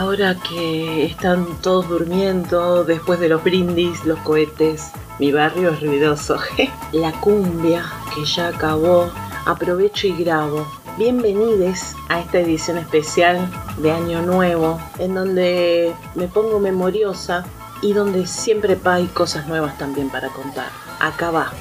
Ahora que están todos durmiendo después de los brindis, los cohetes, mi barrio es ruidoso. La cumbia que ya acabó, aprovecho y grabo. Bienvenidos a esta edición especial de Año Nuevo, en donde me pongo memoriosa y donde siempre hay cosas nuevas también para contar. Acá va.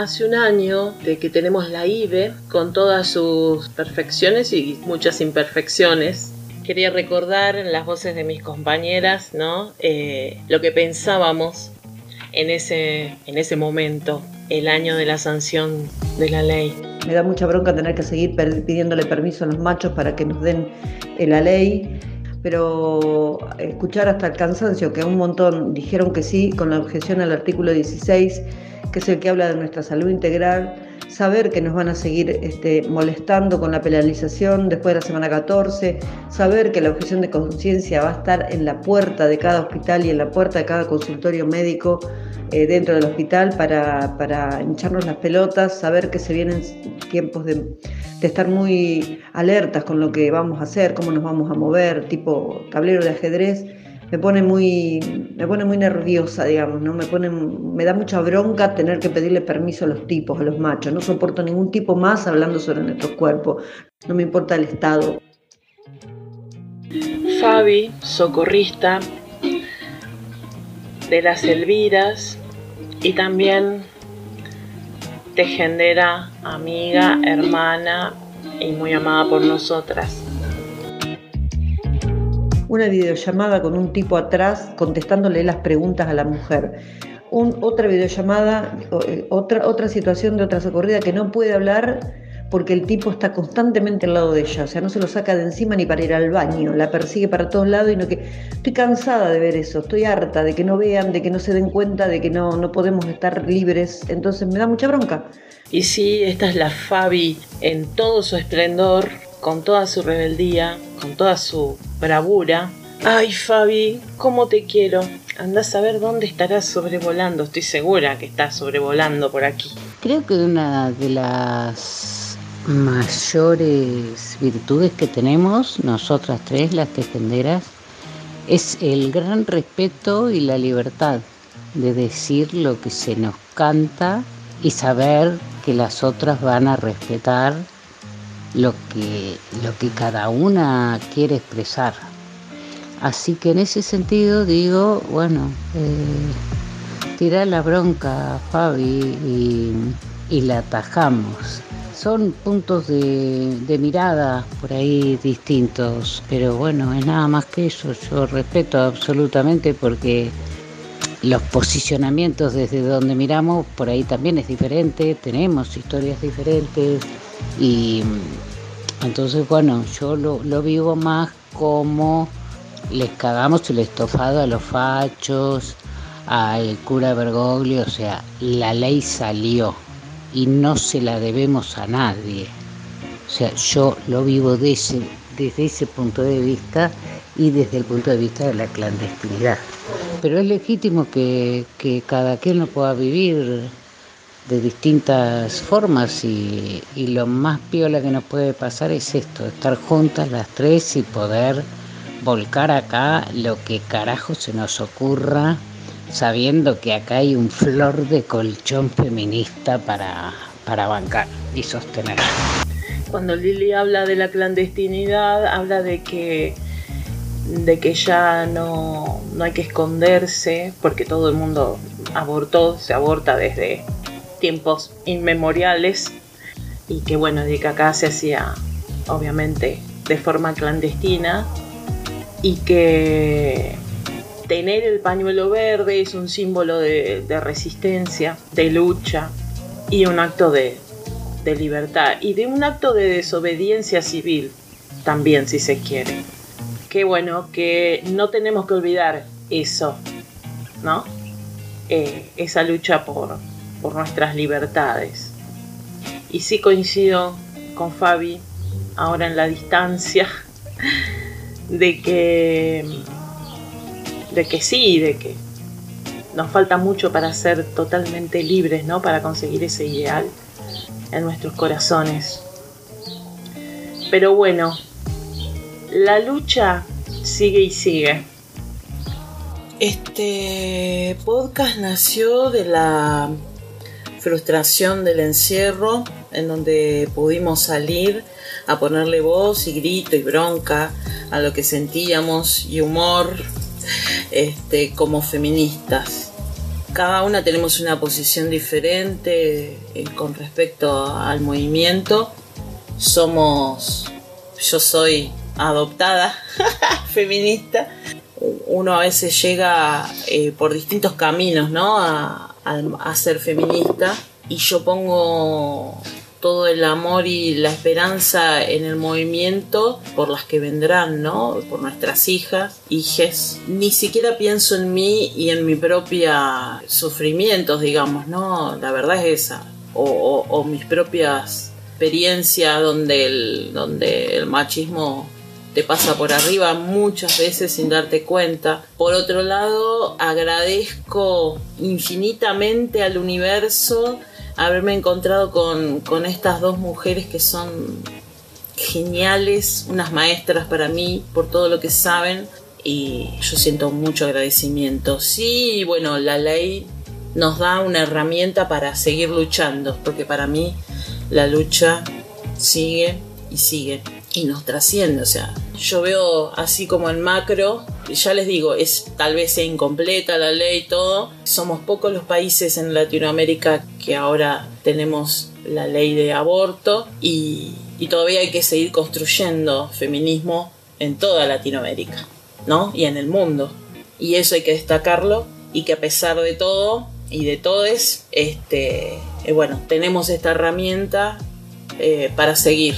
Hace un año de que tenemos la IBE con todas sus perfecciones y muchas imperfecciones. Quería recordar en las voces de mis compañeras ¿no? Eh, lo que pensábamos en ese, en ese momento, el año de la sanción de la ley. Me da mucha bronca tener que seguir pidiéndole permiso a los machos para que nos den eh, la ley pero escuchar hasta el cansancio que un montón dijeron que sí con la objeción al artículo 16 que es el que habla de nuestra salud integral, saber que nos van a seguir este, molestando con la penalización después de la semana 14, saber que la objeción de conciencia va a estar en la puerta de cada hospital y en la puerta de cada consultorio médico eh, dentro del hospital para, para, hincharnos las pelotas, saber que se vienen tiempos de, de estar muy alertas con lo que vamos a hacer, cómo nos vamos a mover, tipo tablero de ajedrez me pone muy, me pone muy nerviosa, digamos, ¿no? Me pone, me da mucha bronca tener que pedirle permiso a los tipos, a los machos. No soporto ningún tipo más hablando sobre nuestros cuerpos. No me importa el estado. Fabi, socorrista de las Elviras y también tejedera, amiga, hermana y muy amada por nosotras una videollamada con un tipo atrás contestándole las preguntas a la mujer. otra videollamada, eh, otra, otra situación de otra socorrida que no puede hablar porque el tipo está constantemente al lado de ella, o sea, no se lo saca de encima ni para ir al baño, la persigue para todos lados y no que... Estoy cansada de ver eso, estoy harta de que no vean, de que no se den cuenta, de que no, no podemos estar libres, entonces me da mucha bronca. Y sí, esta es la Fabi en todo su esplendor, con toda su rebeldía, con toda su bravura. Ay, Fabi, ¿cómo te quiero? Andás a ver dónde estarás sobrevolando. Estoy segura que estás sobrevolando por aquí. Creo que una de las mayores virtudes que tenemos, nosotras tres, las tejenderas, es el gran respeto y la libertad de decir lo que se nos canta y saber que las otras van a respetar lo que, lo que cada una quiere expresar. Así que en ese sentido digo, bueno, eh, tirar la bronca, Fabi, y, la atajamos. Son puntos de, de mirada por ahí distintos, pero bueno, es nada más que eso. Yo respeto absolutamente porque los posicionamientos desde donde miramos por ahí también es diferente, tenemos historias diferentes y entonces, bueno, yo lo, lo vivo más como les cagamos el estofado a los fachos, al cura Bergoglio, o sea, la ley salió y no se la debemos a nadie. O sea, yo lo vivo desde ese punto de vista y desde el punto de vista de la clandestinidad. Pero es legítimo que, que cada quien lo pueda vivir de distintas formas y, y, lo más piola que nos puede pasar es esto, estar juntas las tres y poder volcar acá lo que carajo se nos ocurra, sabiendo que acá hay un flor de colchón feminista para, para bancar y sostener. Cuando Lili habla de la clandestinidad, habla de que de que ya no, no hay que esconderse porque todo el mundo abortó, se aborta desde tiempos inmemoriales y que bueno, de que acá se hacía obviamente de forma clandestina y que tener el pañuelo verde es un símbolo de, resistencia, de lucha y un acto de, libertad y de un acto de desobediencia civil también si se quiere. Qué bueno que no tenemos que olvidar eso, ¿no? Eh, esa lucha por, por nuestras libertades. Y sí coincido con Fabi, ahora en la distancia, de que, de que sí, de que nos falta mucho para ser totalmente libres, ¿no? Para conseguir ese ideal en nuestros corazones. Pero bueno, la lucha sigue y sigue. Este podcast nació de la frustración del encierro, en donde pudimos salir a ponerle voz y grito y bronca a lo que sentíamos y humor este, como feministas. Cada una tenemos una posición diferente eh, con respecto al movimiento. Somos, yo soy adoptada feminista. Uno a veces llega eh, por distintos caminos, ¿no? A ser feminista y yo pongo todo el amor y la esperanza en el movimiento por las que vendrán, ¿no? Por nuestras hijas, hijes. Ni siquiera pienso en mí y en mi propia sufrimientos, digamos, ¿no? La verdad es esa. O, mis propias experiencias donde el, donde el machismo te pasa por arriba muchas veces sin darte cuenta. Por otro lado, agradezco infinitamente al universo haberme encontrado con, con estas dos mujeres que son geniales, unas maestras para mí por todo lo que saben y yo siento mucho agradecimiento. Sí, bueno, la ley nos da una herramienta para seguir luchando, porque para mí la lucha sigue y sigue y nos trasciende. O sea, yo veo así como en macro, ya les digo, es tal vez sea incompleta la ley y todo. Somos pocos los países en Latinoamérica que ahora tenemos la ley de aborto y, y todavía hay que seguir construyendo feminismo en toda Latinoamérica, ¿no? Y en el mundo. Y eso hay que destacarlo y que a pesar de todo y de todes, este, eh, bueno, tenemos esta herramienta eh, para seguir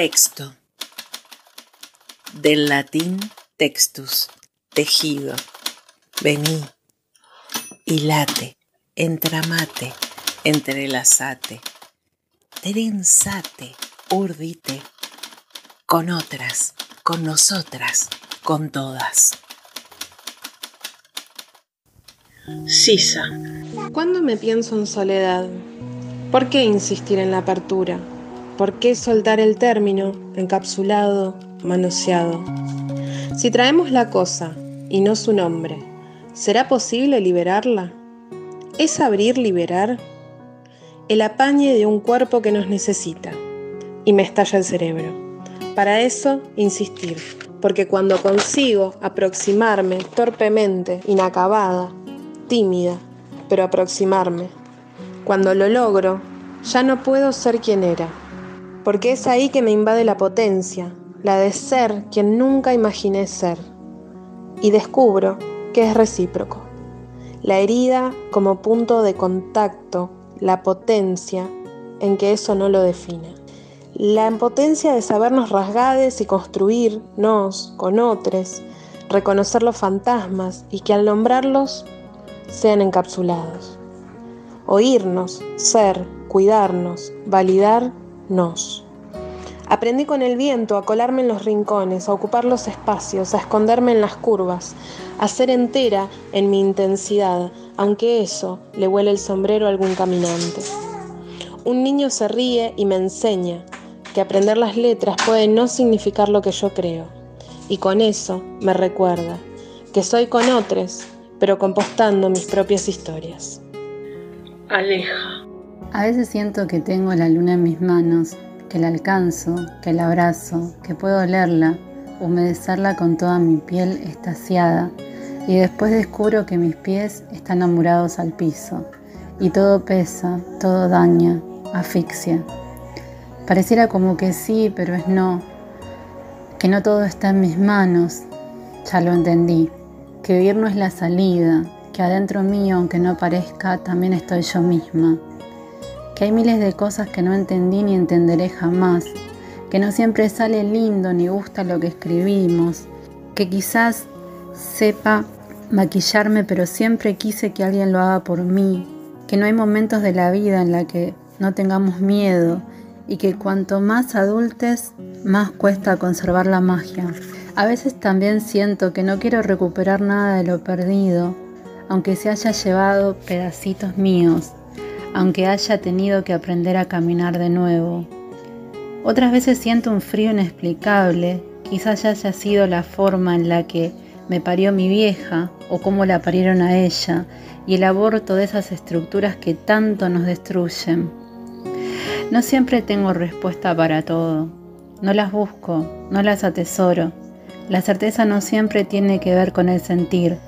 Texto. Del latín textus, tejido. Vení, hilate, entramate, entrelazate, trenzate, urdite, con otras, con nosotras, con todas. Sisa. ¿Cuándo me pienso en soledad? ¿Por qué insistir en la apertura? ¿Por qué soltar el término encapsulado, manoseado? Si traemos la cosa y no su nombre, ¿será posible liberarla? ¿Es abrir liberar? El apañe de un cuerpo que nos necesita y me estalla el cerebro. Para eso, insistir, porque cuando consigo aproximarme torpemente, inacabada, tímida, pero aproximarme, cuando lo logro, ya no puedo ser quien era, porque es ahí que me invade la potencia, la de ser quien nunca imaginé ser, y descubro que es recíproco. La herida como punto de contacto, la potencia en que eso no lo define. La impotencia de sabernos rasgades y construirnos con otros, reconocer los fantasmas y que al nombrarlos sean encapsulados oírnos, ser, cuidarnos, validarnos. Aprendí con el viento a colarme en los rincones, a ocupar los espacios, a esconderme en las curvas, a ser entera en mi intensidad, aunque eso le huele el sombrero a algún caminante. Un niño se ríe y me enseña que aprender las letras puede no significar lo que yo creo. Y con eso me recuerda que soy con otros, pero compostando mis propias historias aleja. A veces siento que tengo la luna en mis manos, que la alcanzo, que la abrazo, que puedo olerla, humedecerla con toda mi piel estaciada, y después descubro que mis pies están amurados al piso, y todo pesa, todo daña, asfixia. Pareciera como que sí, pero es no, que no todo está en mis manos, ya lo entendí, que vivir no es la salida, que adentro mío, aunque no parezca, también estoy yo misma, que hay miles de cosas que no entendí ni entenderé jamás, que no siempre sale lindo ni gusta lo que escribimos, que quizás sepa maquillarme, pero siempre quise que alguien lo haga por mí, que no hay momentos de la vida en la que no tengamos miedo y que cuanto más adultes, más cuesta conservar la magia. A veces también siento que no quiero recuperar nada de lo perdido, aunque se haya llevado pedacitos míos, aunque haya tenido que aprender a caminar de nuevo. Otras veces siento un frío inexplicable, quizás ya haya sido la forma en la que me parió mi vieja o cómo la parieron a ella y el aborto de esas estructuras que tanto nos destruyen. No siempre tengo respuesta para todo, no las busco, no las atesoro. La certeza no siempre tiene que ver con el sentir,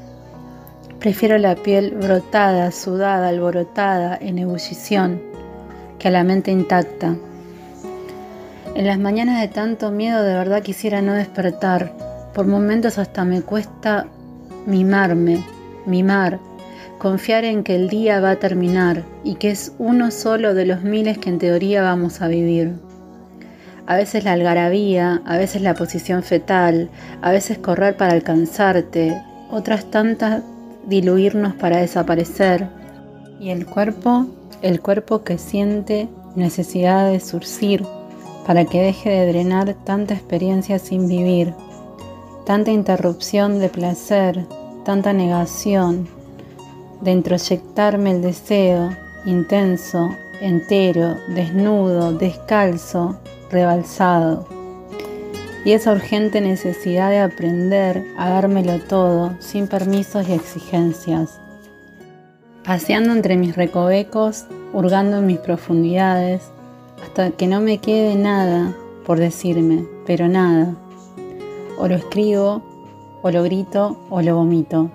Prefiero la piel brotada, sudada, alborotada, en ebullición, que a la mente intacta. En las mañanas de tanto miedo de verdad quisiera no despertar. Por momentos hasta me cuesta mimarme, mimar, confiar en que el día va a terminar y que es uno solo de los miles que en teoría vamos a vivir. A veces la algarabía, a veces la posición fetal, a veces correr para alcanzarte, otras tantas diluirnos para desaparecer. Y el cuerpo, el cuerpo que siente necesidad de surcir para que deje de drenar tanta experiencia sin vivir, tanta interrupción de placer, tanta negación, de introyectarme el deseo intenso, entero, desnudo, descalzo, rebalsado y esa urgente necesidad de aprender a dármelo todo sin permisos y exigencias. Paseando entre mis recovecos, hurgando en mis profundidades, hasta que no me quede nada por decirme, pero nada. O lo escribo, o lo grito, o lo vomito.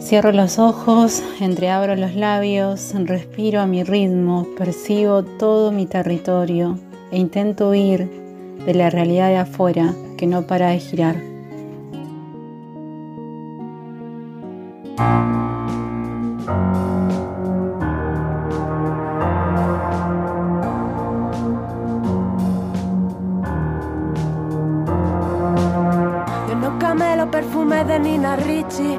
Cierro los ojos, entreabro los labios, respiro a mi ritmo, percibo todo mi territorio e intento huir de la realidad de afuera que no para de girar. Yo no camelo perfume de Nina Ricci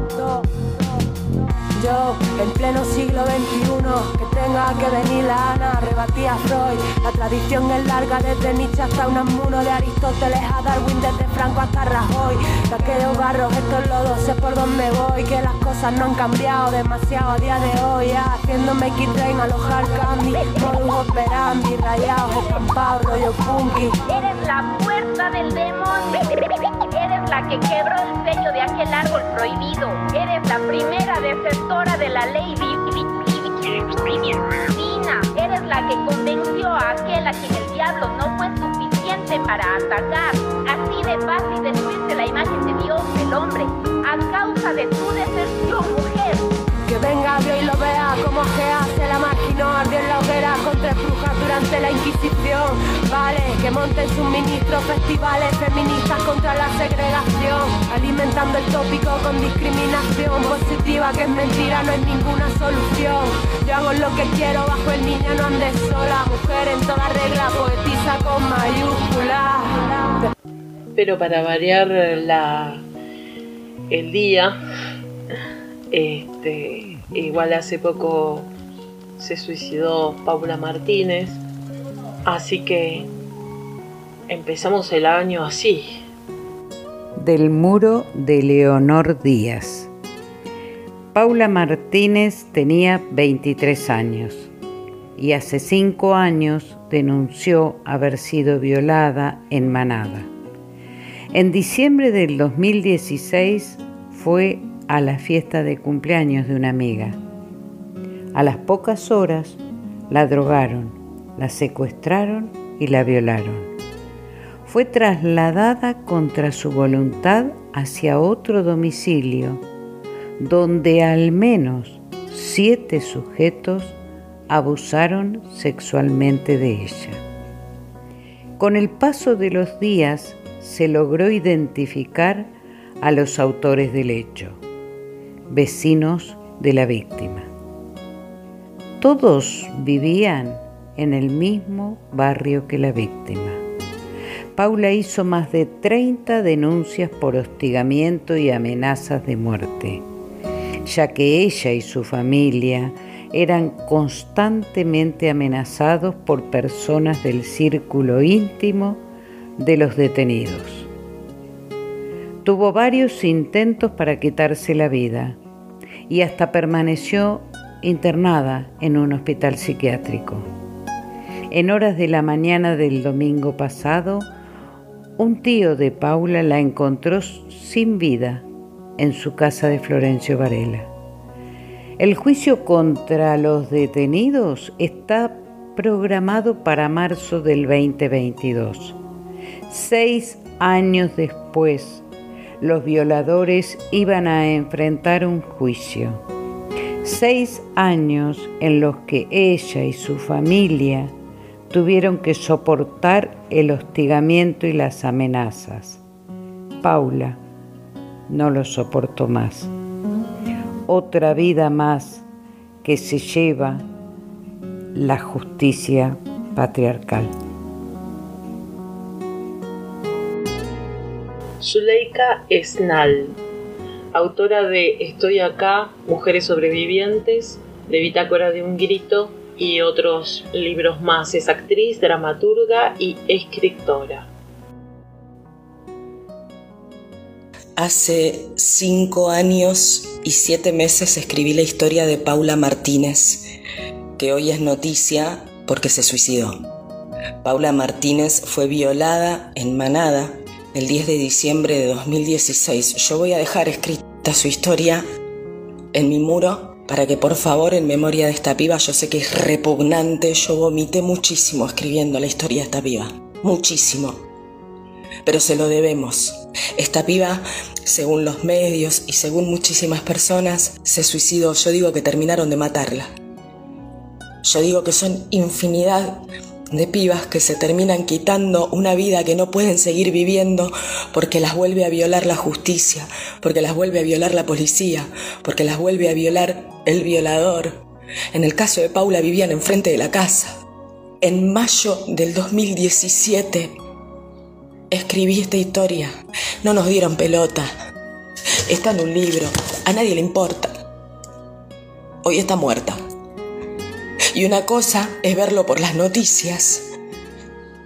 Yo, en pleno siglo XXI, que tenga que venir la Ana, rebatía Freud. La tradición es larga desde Nietzsche hasta un amuno de Aristóteles a Darwin, desde Franco hasta Rajoy. De aquellos barros, estos lodos, sé por dónde voy, que las cosas no han cambiado demasiado a día de hoy. Ya, haciéndome X-Train, alojar candy, modus operandi, rayados, estampados, rollo funky. Eres la puerta del demonio. Que quebró el sello de aquel árbol prohibido. Eres la primera defensora de la ley divina. Eres la que convenció a aquel a quien el diablo no fue suficiente para atacar. Así de fácil destruirse la imagen de Dios del hombre a causa de tu deserción, mujer. Que venga Dios y lo vea como que hace la máquina ardió en la hoguera contra brujas durante la Inquisición. Vale, que monten sus ministros festivales feministas contra la segregación, alimentando el tópico con discriminación positiva que es mentira, no es ninguna solución. Yo hago lo que quiero bajo el niño, no andes sola, mujer en toda regla, poetiza con mayúsculas. Pero para variar la, el día, este, igual hace poco se suicidó Paula Martínez, así que empezamos el año así. Del muro de Leonor Díaz. Paula Martínez tenía 23 años y hace cinco años denunció haber sido violada en Manada. En diciembre del 2016 fue a la fiesta de cumpleaños de una amiga. A las pocas horas la drogaron, la secuestraron y la violaron. Fue trasladada contra su voluntad hacia otro domicilio donde al menos siete sujetos abusaron sexualmente de ella. Con el paso de los días se logró identificar a los autores del hecho vecinos de la víctima. Todos vivían en el mismo barrio que la víctima. Paula hizo más de 30 denuncias por hostigamiento y amenazas de muerte, ya que ella y su familia eran constantemente amenazados por personas del círculo íntimo de los detenidos. Tuvo varios intentos para quitarse la vida y hasta permaneció internada en un hospital psiquiátrico. En horas de la mañana del domingo pasado, un tío de Paula la encontró sin vida en su casa de Florencio Varela. El juicio contra los detenidos está programado para marzo del 2022. Seis años después, los violadores iban a enfrentar un juicio. Seis años en los que ella y su familia tuvieron que soportar el hostigamiento y las amenazas. Paula no lo soportó más. Otra vida más que se lleva la justicia patriarcal. Zuleika Esnal, autora de Estoy acá, Mujeres sobrevivientes, de Bitácora de un grito y otros libros más. Es actriz, dramaturga y escritora. Hace cinco años y siete meses escribí la historia de Paula Martínez, que hoy es noticia porque se suicidó. Paula Martínez fue violada en Manada el 10 de diciembre de 2016. Yo voy a dejar escrita su historia en mi muro para que por favor en memoria de esta piba, yo sé que es repugnante, yo vomité muchísimo escribiendo la historia de esta piba, muchísimo. Pero se lo debemos Esta piba, según los medios y según muchísimas personas, se suicidó. Yo digo que terminaron de matarla. Yo digo que son infinidad de pibas que se terminan quitando una vida que no pueden seguir viviendo porque las vuelve a violar la justicia, porque las vuelve a violar la policía, porque las vuelve a violar el violador. En el caso de Paula vivían enfrente de la casa. En mayo del 2017 escribí esta historia. No nos dieron pelota. Está en un libro. A nadie le importa. Hoy está muerta. Y una cosa es verlo por las noticias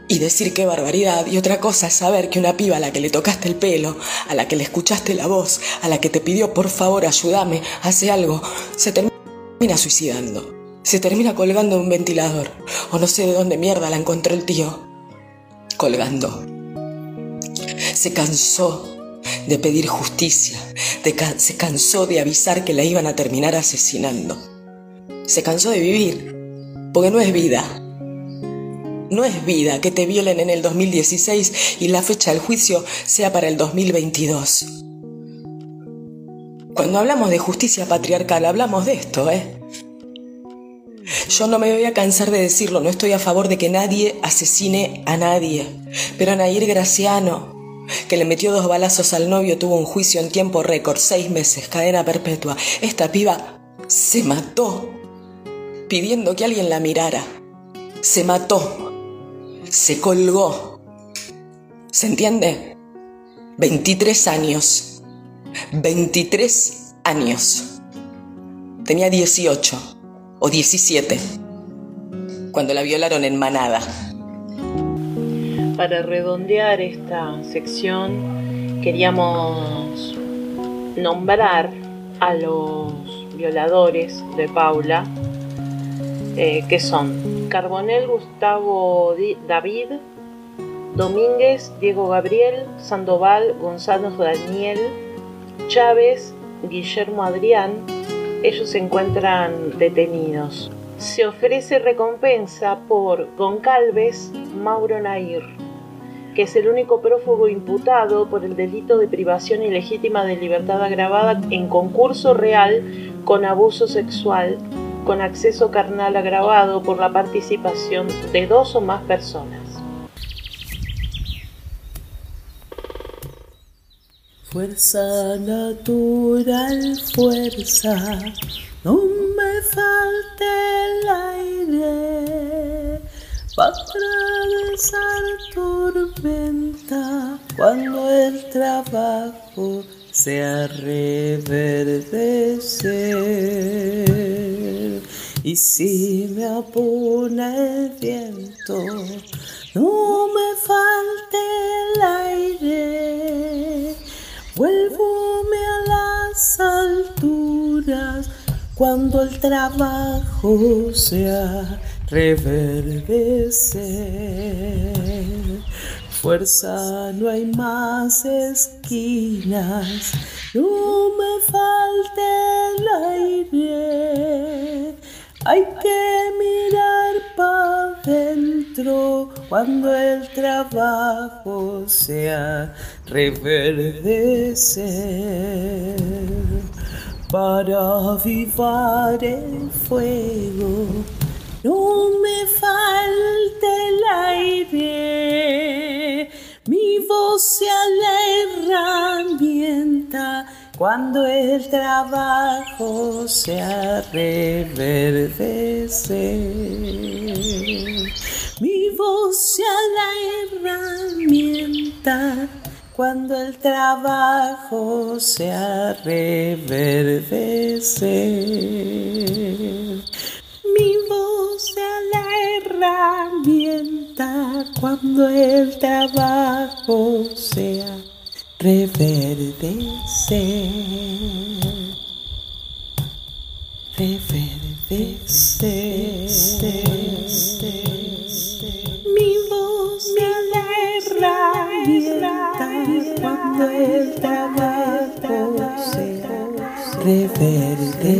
y decir qué barbaridad. Y otra cosa es saber que una piba a la que le tocaste el pelo, a la que le escuchaste la voz, a la que te pidió por favor ayúdame, hace algo, se termina suicidando. Se termina colgando en un ventilador. O no sé de dónde mierda la encontró el tío. Colgando. Se cansó de pedir justicia. se cansó de avisar que la iban a terminar asesinando. Se cansó de vivir porque no es vida. No es vida que te violen en el 2016 y la fecha del juicio sea para el 2022. Cuando hablamos de justicia patriarcal, hablamos de esto, ¿eh? Yo no me voy a cansar de decirlo, no estoy a favor de que nadie asesine a nadie. Pero Nair Graciano, que le metió dos balazos al novio, tuvo un juicio en tiempo récord, seis meses, cadena perpetua. Esta piba se mató pidiendo que alguien la mirara. Se mató. Se colgó. ¿Se entiende? 23 años. 23 años. Tenía 18 o 17 cuando la violaron en Manada. Para redondear esta sección, queríamos nombrar a los violadores de Paula eh, que son Carbonel Gustavo David, Domínguez Diego Gabriel, Sandoval Gonzalo Daniel, Chávez Guillermo Adrián. Ellos se encuentran detenidos. Se ofrece recompensa por Goncalves Mauro Nair, que es el único prófugo imputado por el delito de privación ilegítima de libertad agravada en concurso real con abuso sexual con acceso carnal agravado por la participación de dos o más personas. Fuerza natural, fuerza, no me falte el aire para atravesar tormenta cuando el trabajo sea reverdecer. Y si me apona el viento, no me falte el aire. Vuelvome a las alturas cuando el trabajo sea reverdecer fuerza no hay más esquinas, no me falte el aire. Hay que mirar para dentro cuando el trabajo sea reverdecer. Para avivar el fuego, no me falte el aire mi voz sea la herramienta cuando el trabajo sea reverdecer. Mi voz sea la herramienta cuando el trabajo sea reverdecer. Cuando el trabajo sea reverdecer. Reverdecer. Mi voz me herramienta cuando el trabajo sea reverdecer.